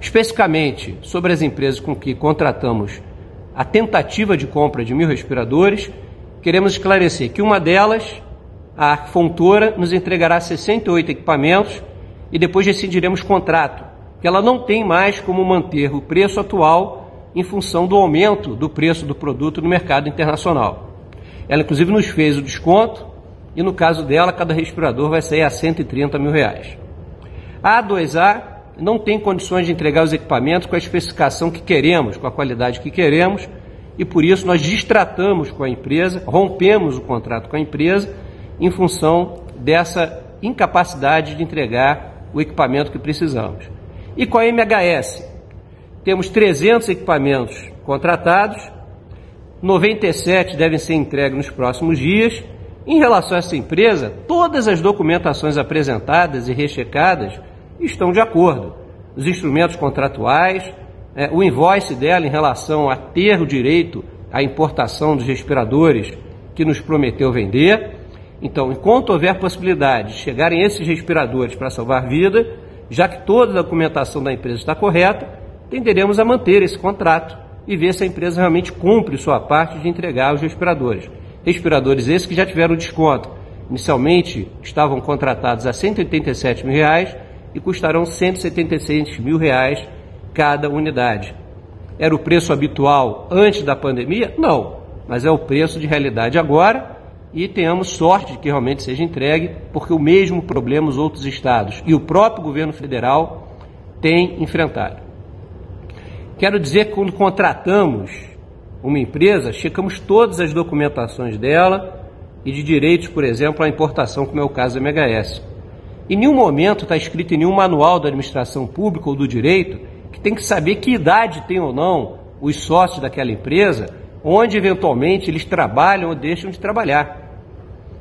Especificamente sobre as empresas com que contratamos a tentativa de compra de mil respiradores, queremos esclarecer que uma delas, a Fontoura, nos entregará 68 equipamentos e depois rescindiremos contrato, que ela não tem mais como manter o preço atual em função do aumento do preço do produto no mercado internacional. Ela, inclusive, nos fez o desconto e, no caso dela, cada respirador vai sair a 130 mil reais. A A2A não tem condições de entregar os equipamentos com a especificação que queremos, com a qualidade que queremos, e por isso nós distratamos com a empresa, rompemos o contrato com a empresa em função dessa incapacidade de entregar o equipamento que precisamos. E com a MHS, temos 300 equipamentos contratados, 97 devem ser entregues nos próximos dias. Em relação a essa empresa, todas as documentações apresentadas e rechecadas estão de acordo. Os instrumentos contratuais, é, o invoice dela em relação a ter o direito à importação dos respiradores que nos prometeu vender. Então, enquanto houver possibilidade de chegarem esses respiradores para salvar vida, já que toda a documentação da empresa está correta, tenderemos a manter esse contrato e ver se a empresa realmente cumpre sua parte de entregar os respiradores. Respiradores esses que já tiveram desconto. Inicialmente estavam contratados a 187 mil reais e custarão 176 mil reais cada unidade. Era o preço habitual antes da pandemia? Não, mas é o preço de realidade agora e tenhamos sorte de que realmente seja entregue, porque o mesmo problema os outros estados e o próprio governo federal têm enfrentado. Quero dizer que quando contratamos uma empresa, checamos todas as documentações dela e de direitos, por exemplo, à importação, como é o caso da MHS. Em nenhum momento está escrito em nenhum manual da administração pública ou do direito que tem que saber que idade tem ou não os sócios daquela empresa, onde eventualmente eles trabalham ou deixam de trabalhar.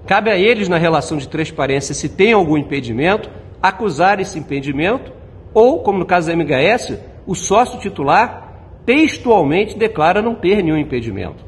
Cabe a eles, na relação de transparência, se tem algum impedimento, acusar esse impedimento, ou, como no caso da MHS, o sócio titular textualmente declara não ter nenhum impedimento.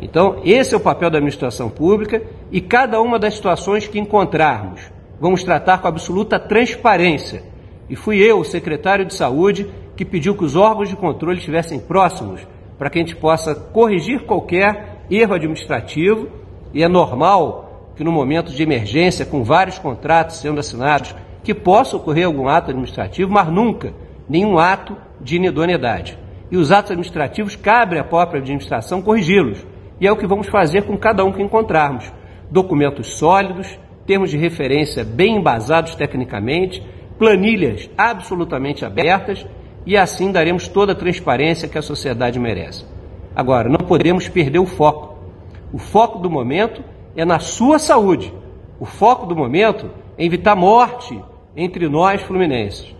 Então, esse é o papel da administração pública e cada uma das situações que encontrarmos vamos tratar com absoluta transparência. E fui eu, o secretário de Saúde, que pediu que os órgãos de controle estivessem próximos para que a gente possa corrigir qualquer erro administrativo. E é normal que no momento de emergência, com vários contratos sendo assinados, que possa ocorrer algum ato administrativo, mas nunca nenhum ato de inidoneidade. E os atos administrativos cabe à própria administração corrigi-los. E é o que vamos fazer com cada um que encontrarmos. Documentos sólidos, termos de referência bem embasados tecnicamente, planilhas absolutamente abertas e assim daremos toda a transparência que a sociedade merece. Agora, não podemos perder o foco. O foco do momento é na sua saúde. O foco do momento é evitar morte entre nós fluminenses.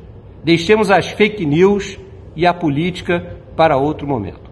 Deixemos as fake news e a política para outro momento.